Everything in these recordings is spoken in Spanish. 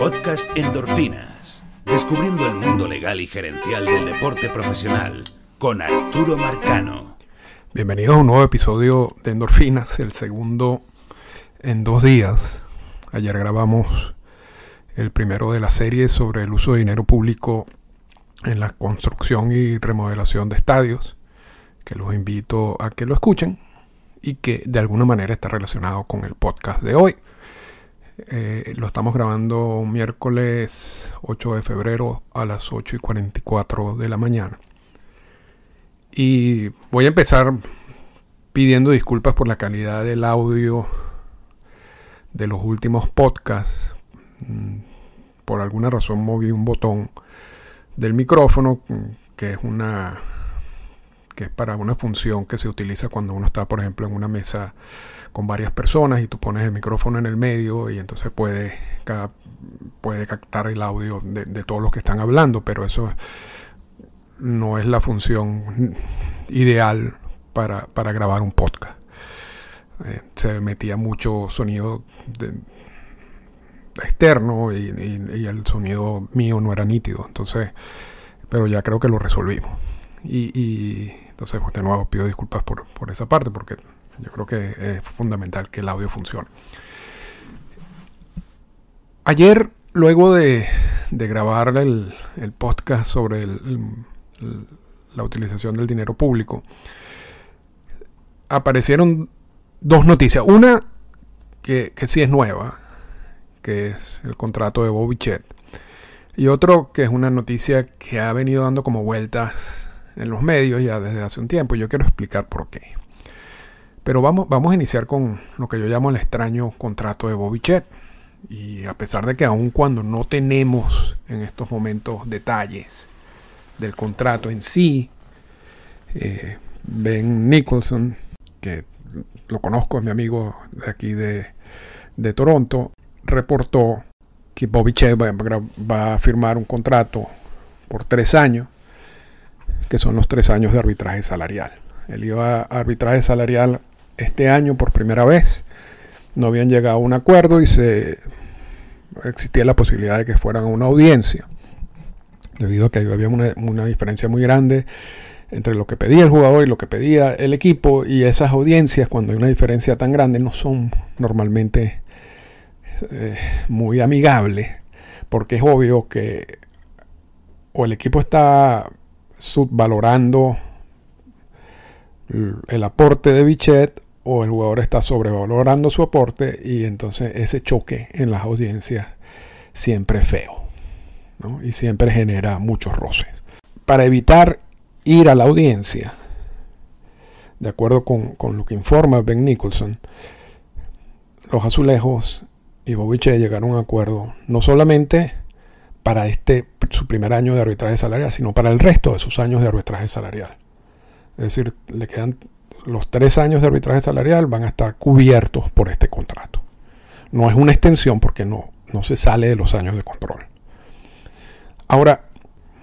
Podcast Endorfinas. Descubriendo el mundo legal y gerencial del deporte profesional con Arturo Marcano. Bienvenidos a un nuevo episodio de Endorfinas, el segundo en dos días. Ayer grabamos el primero de la serie sobre el uso de dinero público en la construcción y remodelación de estadios, que los invito a que lo escuchen y que de alguna manera está relacionado con el podcast de hoy. Eh, lo estamos grabando miércoles 8 de febrero a las 8 y 44 de la mañana. Y voy a empezar pidiendo disculpas por la calidad del audio de los últimos podcasts. Mm, por alguna razón moví un botón del micrófono que es una que es para una función que se utiliza cuando uno está, por ejemplo, en una mesa con varias personas y tú pones el micrófono en el medio y entonces puede, puede captar el audio de, todos los que están hablando, pero eso no es la función ideal para, grabar un podcast. Eh, se metía mucho sonido externo y, el sonido mío no era nítido, entonces, pero ya creo que lo resolvimos. Y, entonces, pues, de nuevo pido disculpas por, por esa parte, porque yo creo que es fundamental que el audio funcione. Ayer, luego de, grabar el, podcast sobre la utilización del dinero público, aparecieron dos noticias. Una que, que sí es nueva, que es el contrato de Bobby Chet. Y otro que es una noticia que ha venido dando como vueltas en los medios ya desde hace un tiempo. Yo quiero explicar por qué. Pero vamos, vamos a iniciar con lo que yo llamo el extraño contrato de Bobby Chet. Y a pesar de que aun cuando no tenemos en estos momentos detalles del contrato en sí, eh, Ben Nicholson, que lo conozco, es mi amigo de aquí de, de Toronto, reportó que Bobby Chet va, va, a firmar un contrato por tres años, que son los tres años de arbitraje salarial. Él iba a arbitraje salarial este año por primera vez. No habían llegado a un acuerdo y se existía la posibilidad de que fueran a una audiencia, debido a que había una, diferencia muy grande entre lo que pedía el jugador y lo que pedía el equipo, y esas audiencias, cuando hay una diferencia tan grande, no son normalmente eh, muy amigables, porque es obvio que o el equipo está subvalorando el aporte de Bichet o el jugador está sobrevalorando su aporte y entonces ese choque en las audiencias siempre es feo y siempre genera muchos roces. Para evitar ir a la audiencia, de acuerdo con, lo que informa Ben Nicholson, los azulejos y Bobiche llegaron a un acuerdo no solamente para este su primer año de arbitraje salarial, sino para el resto de sus años de arbitraje salarial. Es decir, le quedan los tres años de arbitraje salarial van a estar cubiertos por este contrato. No es una extensión porque no, no se sale de los años de control. Ahora,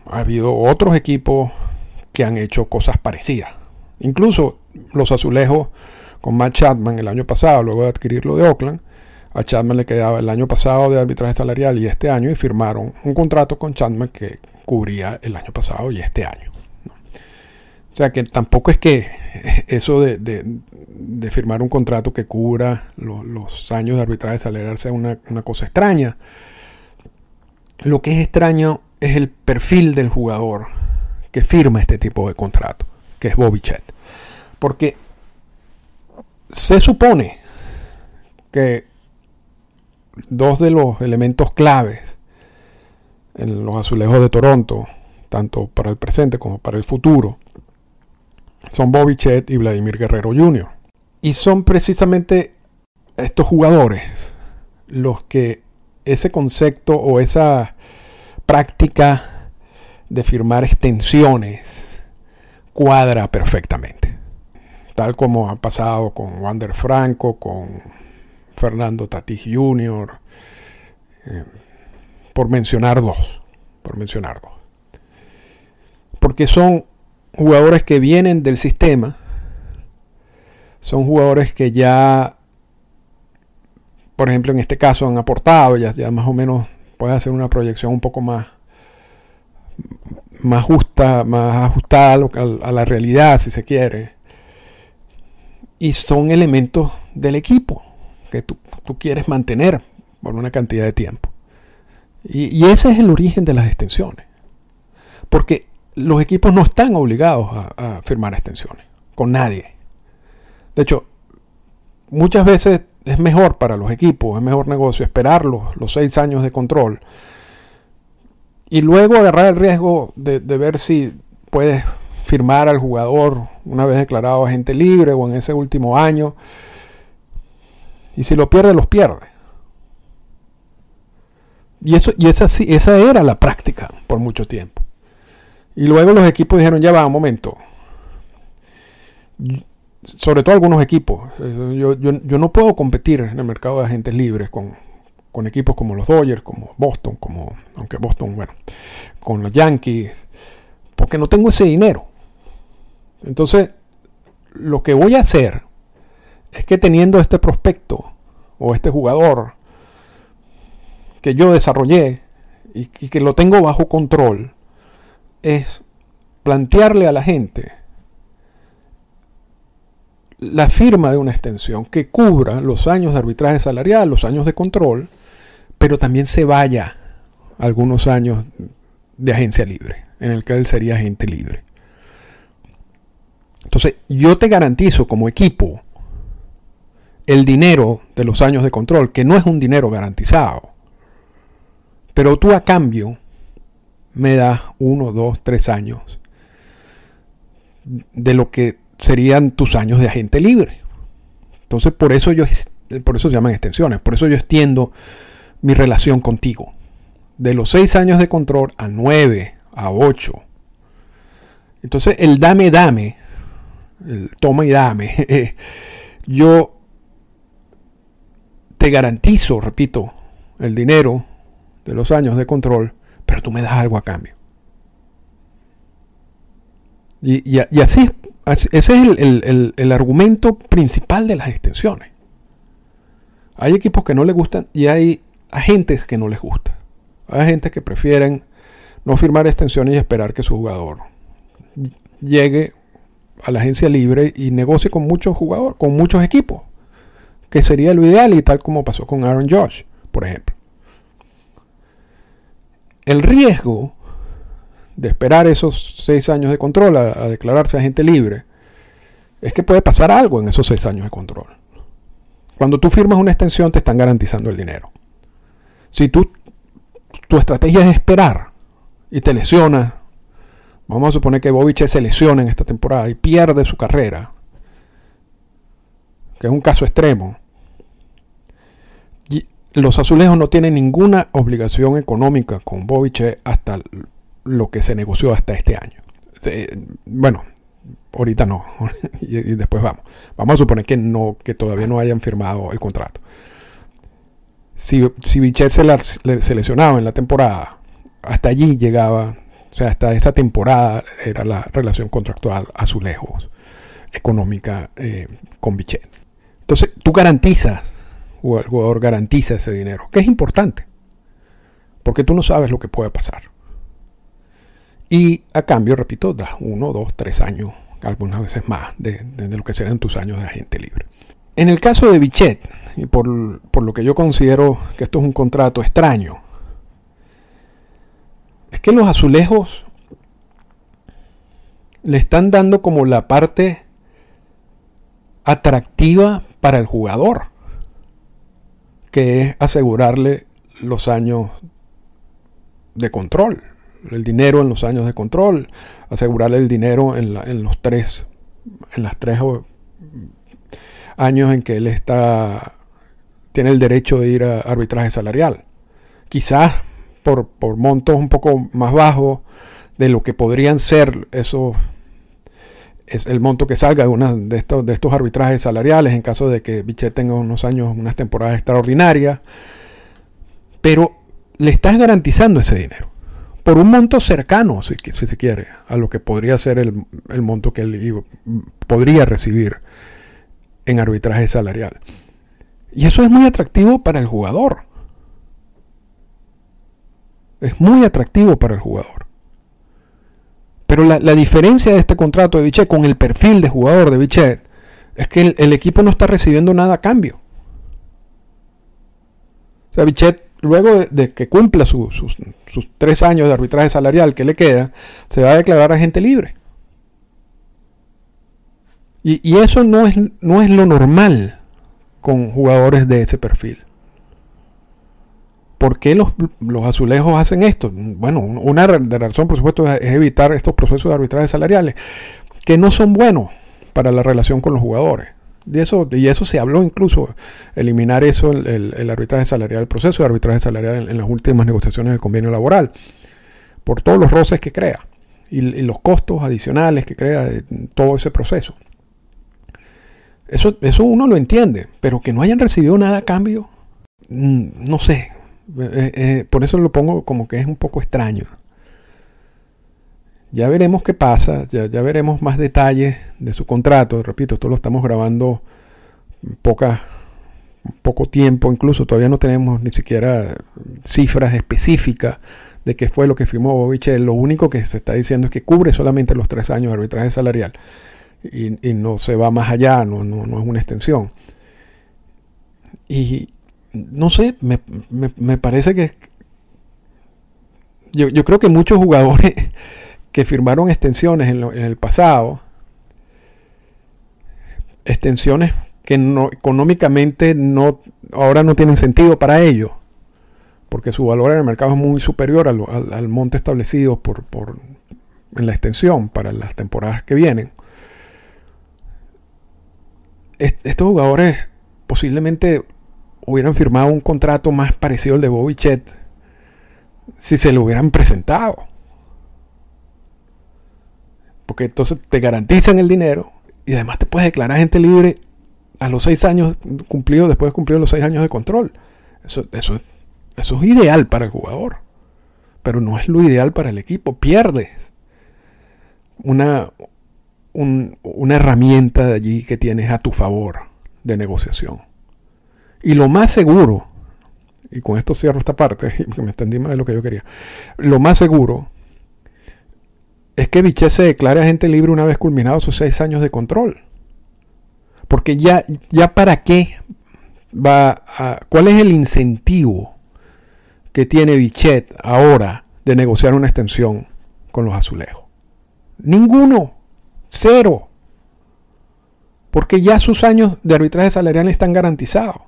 ha habido otros equipos que han hecho cosas parecidas. Incluso los azulejos con Matt Chapman el año pasado, luego de adquirirlo de Oakland, a Chapman le quedaba el año pasado de arbitraje salarial y este año y firmaron un contrato con Chapman que cubría el año pasado y este año. O sea que tampoco es que eso de, firmar un contrato que cubra los años de arbitraje salarial sea una, cosa extraña. Lo que es extraño es el perfil del jugador que firma este tipo de contrato, que es Bobby Chet. Porque se supone que dos de los elementos claves en los azulejos de Toronto, tanto para el presente como para el futuro, son Bobby Chet y Vladimir Guerrero Jr. Y son precisamente estos jugadores los que ese concepto o esa práctica de firmar extensiones cuadra perfectamente. Tal como ha pasado con Wander Franco, con Fernando Tatis Jr., eh, por mencionar dos, por mencionar dos. Porque son jugadores que vienen del sistema, son jugadores que ya, por ejemplo, en este caso han aportado, ya, más o menos puedes hacer una proyección un poco más, más justa, más ajustada a, la realidad, si se quiere. Y son elementos del equipo que tú, quieres mantener por una cantidad de tiempo. Y, ese es el origen de las extensiones. Porque los equipos no están obligados a firmar extensiones con nadie. De hecho, muchas veces es mejor para los equipos, es mejor negocio esperar los, seis años de control y luego agarrar el riesgo de, ver si puedes firmar al jugador una vez declarado agente libre o en ese último año. Y si lo pierde, los pierde. Y, eso, y esa, esa era la práctica por mucho tiempo. Y luego los equipos dijeron, ya va, un momento sobre todo algunos equipos. Eh, yo, no puedo competir en el mercado de agentes libres con, equipos como los Dodgers, como Boston, como, aunque Boston, bueno, con los Yankees, porque no tengo ese dinero. Entonces, lo que voy a hacer es que teniendo este prospecto o este jugador que yo desarrollé y que lo tengo bajo control, es plantearle a la gente la firma de una extensión que cubra los años de arbitraje salarial, los años de control, pero también se vaya algunos años de agencia libre, en el que él sería agente libre. Entonces, yo te garantizo como equipo el dinero de los años de control, que no es un dinero garantizado, pero tú a cambio me das uno, dos, tres años de lo que serían tus años de agente libre. Entonces, por eso yo por eso se llaman extensiones, por eso yo extiendo mi relación contigo. De los seis años de control a nueve, a ocho. Entonces, el dame, dame, el toma y dame, yo te garantizo, repito, el dinero de los años de control, pero tú me das algo a cambio. Y, así ese es el, argumento principal de las extensiones. Hay equipos que no les gustan y hay agentes que no les gusta. Hay agentes que prefieren no firmar extensiones y esperar que su jugador llegue a la agencia libre y negocie con muchos jugadores, con muchos equipos, que sería lo ideal y tal como pasó con Aaron Josh, por ejemplo. El riesgo de esperar esos seis años de control a, declararse agente libre, es que puede pasar algo en esos seis años de control. Cuando tú firmas una extensión te están garantizando el dinero. Si tú, tu estrategia es esperar y te lesionas, vamos a suponer que Bobich se lesiona en esta temporada y pierde su carrera, que es un caso extremo, los azulejos no tienen ninguna obligación económica con Bobich hasta lo que se negoció hasta este año. bueno, ahorita no, y, después vamos. Vamos a suponer que no, que todavía no hayan firmado el contrato. Si, si Bichet se, la, seleccionaba en la temporada, hasta allí llegaba, o sea, hasta esa temporada era la relación contractual a su lejos económica eh, con Bichet. Entonces, tú garantizas, o el jugador garantiza ese dinero, que es importante, porque tú no sabes lo que puede pasar. Y a cambio, repito, das uno, dos, tres años, algunas veces más, de, lo que serán tus años de agente libre. En el caso de Bichet, y por, lo que yo considero que esto es un contrato extraño, es que los azulejos le están dando como la parte atractiva para el jugador, que es asegurarle los años de control, el dinero en los años de control, asegurarle el dinero en, los tres, en las tres años en que él está, tiene el derecho de ir a arbitraje salarial. Quizás por, montos un poco más bajos de lo que podrían ser esos es el monto que salga de, una, de, estos, de estos arbitrajes salariales en caso de que Bichet tenga unos años, unas temporadas extraordinarias, pero le estás garantizando ese dinero por un monto cercano, si, se quiere, a lo que podría ser el, monto que él podría recibir en arbitraje salarial. Y eso es muy atractivo para el jugador. Es muy atractivo para el jugador. Pero la, diferencia de este contrato de Bichet con el perfil de jugador de Bichet es que el, equipo no está recibiendo nada a cambio. O sea, Bichet, luego de, que cumpla sus, tres años de arbitraje salarial que le queda, se va a declarar agente libre. Y, eso no es, no es lo normal con jugadores de ese perfil. ¿Por qué los, azulejos hacen esto? Bueno, una de razón, por supuesto, es evitar estos procesos de arbitraje salariales, que no son buenos para la relación con los jugadores. Y eso, y eso se habló incluso, eliminar eso, el, arbitraje salarial, el proceso de arbitraje salarial en, las últimas negociaciones del convenio laboral, por todos los roces que crea y, los costos adicionales que crea todo ese proceso. Eso, eso uno lo entiende, pero que no hayan recibido nada a cambio, mm, no sé, eh, eh, por eso lo pongo como que es un poco extraño. Ya veremos qué pasa, ya, veremos más detalles de su contrato. Repito, esto lo estamos grabando poca, poco tiempo, incluso todavía no tenemos ni siquiera cifras específicas de qué fue lo que firmó Bobichet. Lo único que se está diciendo es que cubre solamente los tres años de arbitraje salarial y, no se va más allá, no, no, no es una extensión. Y, no sé, me, parece que yo, creo que muchos jugadores que firmaron extensiones en, el pasado, extensiones que no, económicamente no, ahora no tienen sentido para ellos, porque su valor en el mercado es muy superior al, monte establecido por, por, en la extensión para las temporadas que vienen. estos jugadores posiblemente hubieran firmado un contrato más parecido al de Bobby Chet si se lo hubieran presentado. Porque entonces te garantizan el dinero y además te puedes declarar gente libre a los seis años cumplidos, después de cumplir los seis años de control. Eso, eso, eso es ideal para el jugador, pero no es lo ideal para el equipo. Pierdes una, una herramienta de allí que tienes a tu favor de negociación. Y lo más seguro, y con esto cierro esta parte, me extendí más de lo que yo quería, lo más seguro es que Vichet se declare agente libre una vez culminados sus seis años de control. Porque ya, ya para qué va a, ¿cuál es el incentivo que tiene Vichet ahora de negociar una extensión con los azulejos? Ninguno, cero. Porque ya sus años de arbitraje salarial están garantizados.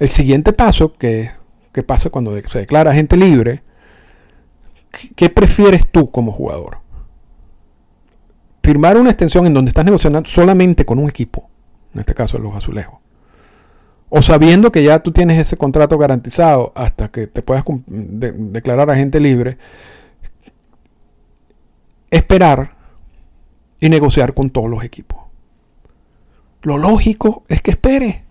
El siguiente paso, que, pasa cuando se declara gente libre, ¿qué prefieres tú como jugador? Firmar una extensión en donde estás negociando solamente con un equipo, en este caso los azulejos, o sabiendo que ya tú tienes ese contrato garantizado hasta que te puedas declarar agente libre, esperar y negociar con todos los equipos. Lo lógico es que esperes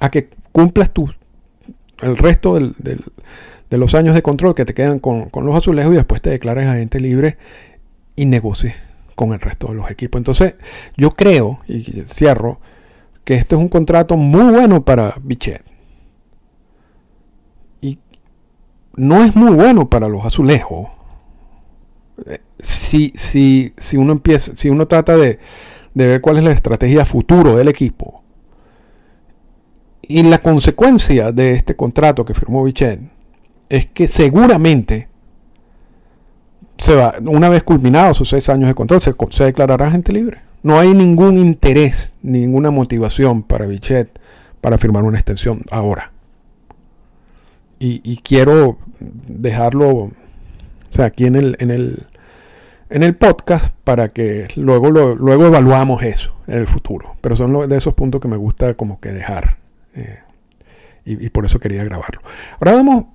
a que cumplas tu, el resto de los años de control que te quedan con, los azulejos y después te declares agente libre y negocies con el resto de los equipos. Entonces, yo creo, y cierro, que este es un contrato muy bueno para Bichet. Y no es muy bueno para los azulejos. Si, si, si uno empieza, si uno trata de, de ver cuál es la estrategia futuro del equipo, y la consecuencia de este contrato que firmó Bichet es que seguramente se va, una vez culminados sus seis años de control, se, declarará gente libre. No hay ningún interés, ninguna motivación para Bichet para firmar una extensión ahora. Y, quiero dejarlo o sea, aquí en el, en el, en el podcast para que luego, luego evaluamos eso en el futuro. Pero son de esos puntos que me gusta como que dejar. Eh, y, por eso quería grabarlo. Ahora vamos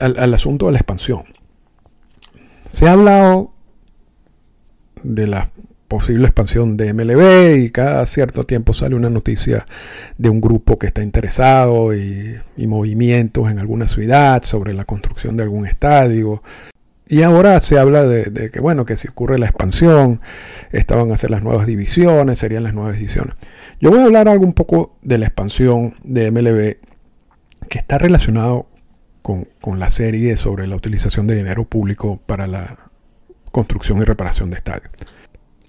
al, asunto de la expansión. Se ha hablado de la posible expansión de MLB y cada cierto tiempo sale una noticia de un grupo que está interesado y, movimientos en alguna ciudad sobre la construcción de algún estadio. Y ahora se habla de, que, bueno, que si ocurre la expansión, estaban a ser las nuevas divisiones, serían las nuevas divisiones. Yo voy a hablar algo un poco de la expansión de MLB que está relacionado con, con la serie sobre la utilización de dinero público para la construcción y reparación de estadios.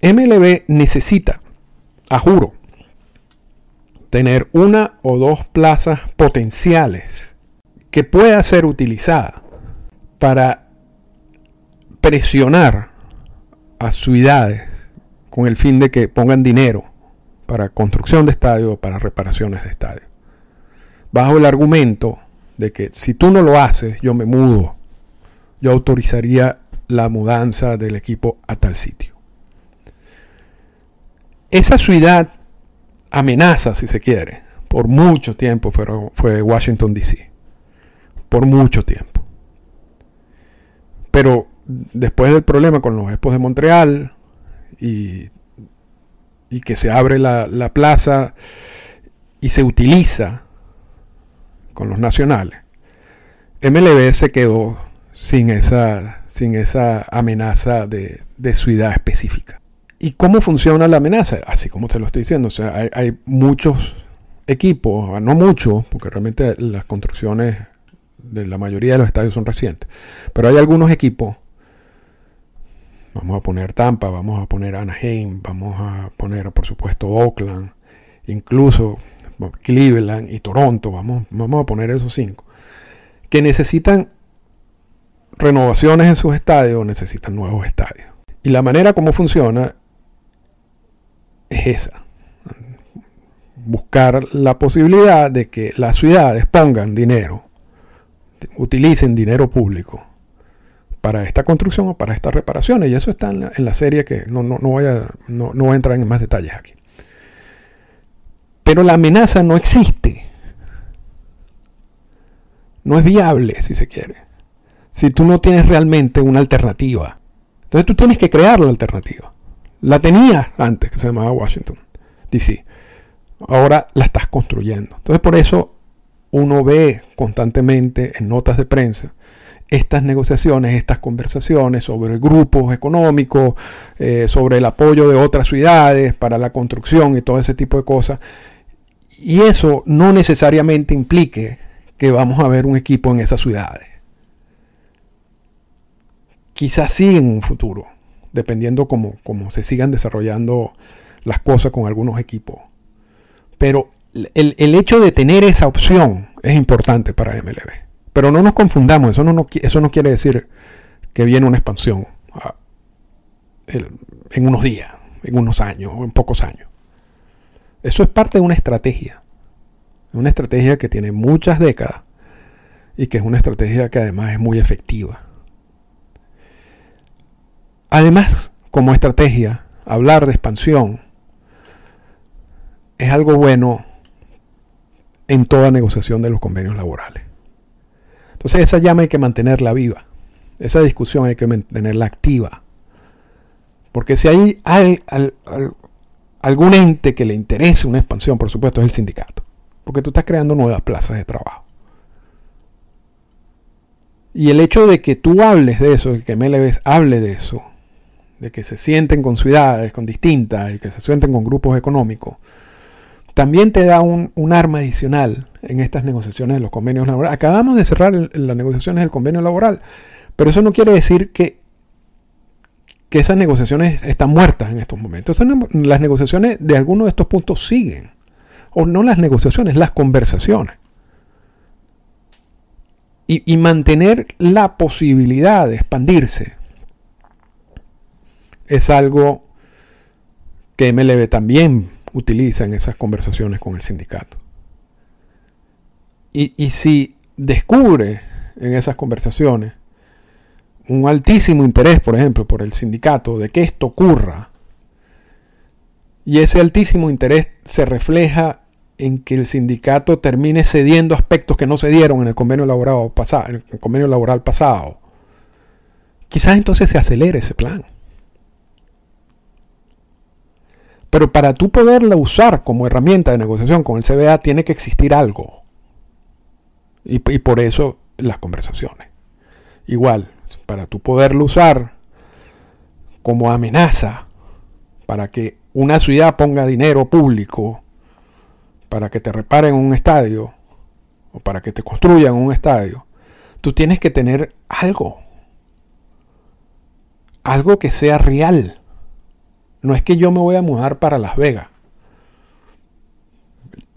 MLB necesita, a juro, tener una o dos plazas potenciales que pueda ser utilizada para presionar a ciudades con el fin de que pongan dinero para construcción de estadios, para reparaciones de estadios. Bajo el argumento de que si tú no lo haces, yo me mudo. Yo autorizaría la mudanza del equipo a tal sitio. Esa ciudad amenaza, si se quiere, por mucho tiempo fue, fue Washington, D.C. Por mucho tiempo. Pero después del problema con los Expos de Montreal y, que se abre la, la plaza y se utiliza con los nacionales, MLB se quedó sin esa, sin esa amenaza de, de ciudad específica. ¿Y cómo funciona la amenaza? Así como te lo estoy diciendo, o sea, hay, hay muchos equipos, no muchos, porque realmente las construcciones de la mayoría de los estadios son recientes, pero hay algunos equipos Vamos a poner Tampa, vamos a poner Anaheim, vamos a poner, por supuesto, Oakland, incluso Cleveland y Toronto, vamos, vamos a poner esos cinco, que necesitan renovaciones en sus estadios, necesitan nuevos estadios. Y la manera como funciona es esa. Buscar la posibilidad de que las ciudades pongan dinero, utilicen dinero público para esta construcción o para estas reparaciones. Y eso está en la, serie que no, no, voy a, no, no voy a entrar en más detalles aquí. Pero la amenaza no existe. No es viable, si se quiere. Si tú no tienes realmente una alternativa. Entonces tú tienes que crear la alternativa. La tenías antes, que se llamaba Washington, D.C. Ahora la estás construyendo. Entonces por eso uno ve constantemente en notas de prensa estas negociaciones, estas conversaciones sobre grupos económicos, eh, sobre el apoyo de otras ciudades para la construcción y todo ese tipo de cosas. Y eso no necesariamente implique que vamos a ver un equipo en esas ciudades. Quizás sí en un futuro, dependiendo cómo, cómo se sigan desarrollando las cosas con algunos equipos. Pero el, el hecho de tener esa opción es importante para MLB. Pero no nos confundamos, eso no, eso no quiere decir que viene una expansión ah, en unos días, en unos años o en pocos años. Eso es parte de una estrategia. Una estrategia que tiene muchas décadas y que es una estrategia que además es muy efectiva. Además, como estrategia, hablar de expansión es algo bueno en toda negociación de los convenios laborales. Entonces esa llama hay que mantenerla viva. Esa discusión hay que mantenerla activa. Porque si hay, algún ente que le interese una expansión, por supuesto, es el sindicato. Porque tú estás creando nuevas plazas de trabajo. Y el hecho de que tú hables de eso, de que MLB hable de eso, de que se sienten con ciudades, con distintas, y que se sienten con grupos económicos, también te da un, arma adicional en estas negociaciones de los convenios laborales. Acabamos de cerrar las negociaciones del convenio laboral, pero eso no quiere decir que, que esas negociaciones están muertas en estos momentos. las negociaciones de algunos de estos puntos siguen. O no las negociaciones, las conversaciones. Y, y mantener la posibilidad de expandirse es algo que MLB también utiliza en esas conversaciones con el sindicato. Y, si descubre en esas conversaciones un altísimo interés, por ejemplo, por el sindicato de que esto ocurra, y ese altísimo interés se refleja en que el sindicato termine cediendo aspectos que no se dieron en el convenio laboral pasado, el convenio laboral pasado, quizás entonces se acelere ese plan. Pero para tú poderla usar como herramienta de negociación con el CBA tiene que existir algo. Y, por eso las conversaciones. Igual, para tú poderlo usar como amenaza para que una ciudad ponga dinero público para que te reparen un estadio o para que te construyan un estadio, tú tienes que tener algo. Algo que sea real. No es que yo me voy a mudar para Las Vegas.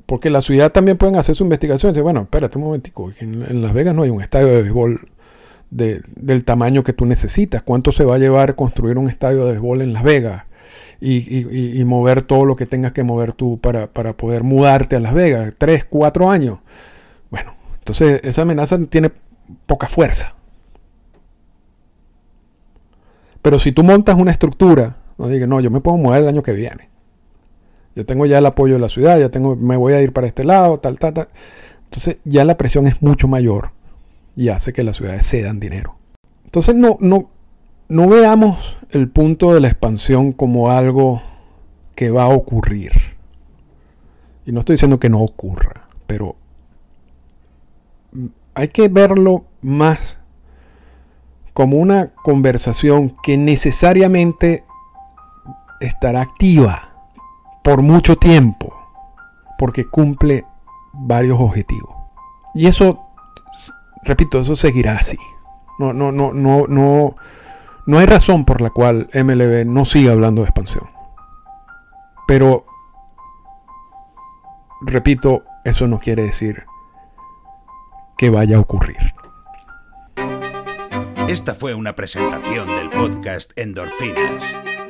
Porque la ciudad también pueden hacer su investigación. Y bueno, espérate un momentico. En, Las Vegas no hay un estadio de béisbol del tamaño que tú necesitas. ¿Cuánto se va a llevar construir un estadio de béisbol en Las Vegas? Y, mover todo lo que tengas que mover tú para, para poder mudarte a Las Vegas. Tres, cuatro años. Bueno, entonces esa amenaza tiene poca fuerza. Pero si tú montas una estructura, no digas, no, yo me puedo mover el año que viene. Yo tengo ya el apoyo de la ciudad, ya tengo, me voy a ir para este lado, tal, tal, tal. Entonces ya la presión es mucho mayor y hace que las ciudades cedan dinero. Entonces no, no, no veamos el punto de la expansión como algo que va a ocurrir. Y no estoy diciendo que no ocurra, pero hay que verlo más como una conversación que necesariamente estará activa por mucho tiempo, porque cumple varios objetivos. Y eso, repito, eso seguirá así. No, no, no, no, no, no hay razón por la cual MLB no siga hablando de expansión. Pero, repito, eso no quiere decir que vaya a ocurrir. Esta fue una presentación del podcast Endorfinas.